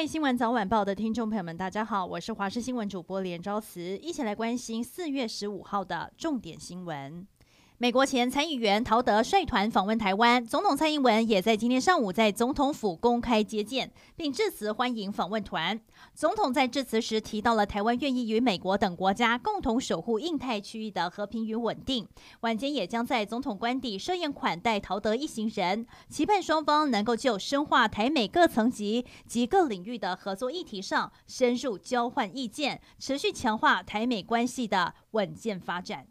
位新闻早晚报的听众朋友们，大家好，我是华视新闻主播连昭慈，一起来关心四月十五号的重点新闻。美国前参议员陶德率团访问台湾，总统蔡英文也在今天上午在总统府公开接见，并致辞欢迎访问团。总统在致辞时提到了台湾愿意与美国等国家共同守护印太区域的和平与稳定。晚间也将在总统官邸设宴款待陶德一行人，期盼双方能够就深化台美各层级及各领域的合作议题上深入交换意见，持续强化台美关系的稳健发展。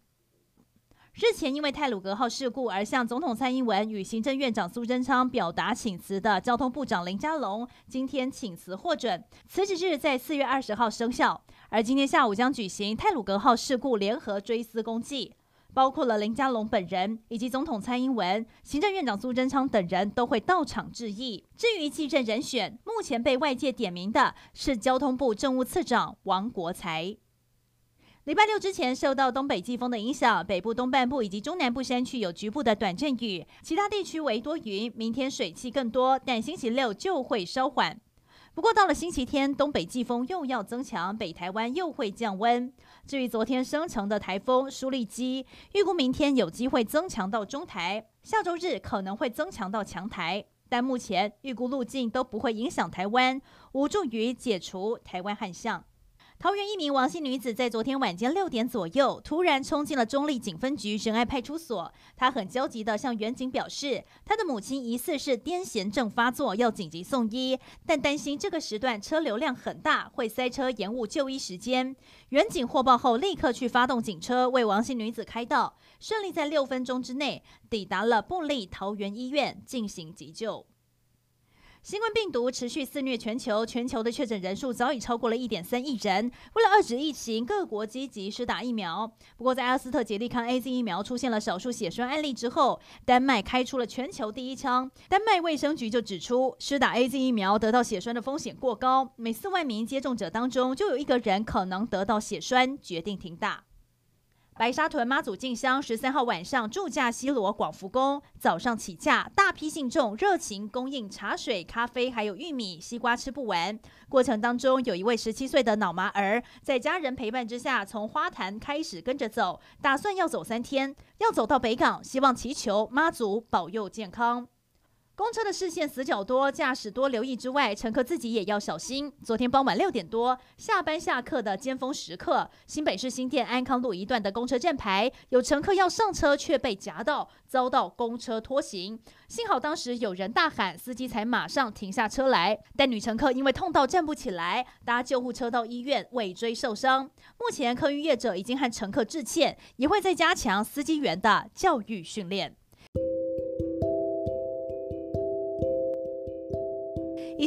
日前因为泰鲁格号事故而向总统蔡英文与行政院长苏贞昌表达请辞的交通部长林佳龙，今天请辞获准，辞职日在四月二十号生效。而今天下午将举行泰鲁格号事故联合追思公祭，包括了林佳龙本人以及总统蔡英文、行政院长苏贞昌等人都会到场致意。至于继任人选，目前被外界点名的是交通部政务次长王国材。礼拜六之前受到东北季风的影响，北部东半部以及中南部山区有局部的短阵雨，其他地区为多云。明天水汽更多，但星期六就会稍缓。不过到了星期天，东北季风又要增强，北台湾又会降温。至于昨天生成的台风舒力基，预估明天有机会增强到中台，下周日可能会增强到强台，但目前预估路径都不会影响台湾，无助于解除台湾旱象。桃园一名王姓女子在昨天晚间六点左右，突然冲进了中坜警分局仁爱派出所。她很焦急地向员警表示，她的母亲疑似是癫痫症发作，要紧急送医，但担心这个时段车流量很大，会塞车延误就医时间。员警获报后，立刻去发动警车为王姓女子开道，顺利在六分钟之内抵达了布利桃园医院进行急救。新冠病毒持续肆虐全球，全球的确诊人数早已超过了一点三亿人。为了遏制疫情，各国积极施打疫苗。不过，在阿斯特捷利康 AZ 疫苗出现了少数血栓案例之后，丹麦开出了全球第一枪。丹麦卫生局就指出，施打 AZ 疫苗得到血栓的风险过高，每四万名接种者当中就有一个人可能得到血栓，决定停打。白沙屯妈祖进香，十三号晚上驻驾西螺广福宫，早上起驾，大批信众热情供应茶水、咖啡，还有玉米、西瓜吃不完。过程当中，有一位十七岁的脑麻儿，在家人陪伴之下，从花坛开始跟着走，打算要走三天，要走到北港，希望祈求妈祖保佑健康。公车的视线死角多，驾驶多留意之外，乘客自己也要小心。昨天傍晚六点多，下班下课的尖峰时刻，新北市新店安康路一段的公车站牌，有乘客要上车却被夹到，遭到公车拖行。幸好当时有人大喊，司机才马上停下车来。但女乘客因为痛到站不起来，搭救护车到医院，尾椎受伤。目前客运业者已经和乘客致歉，也会再加强司机员的教育训练。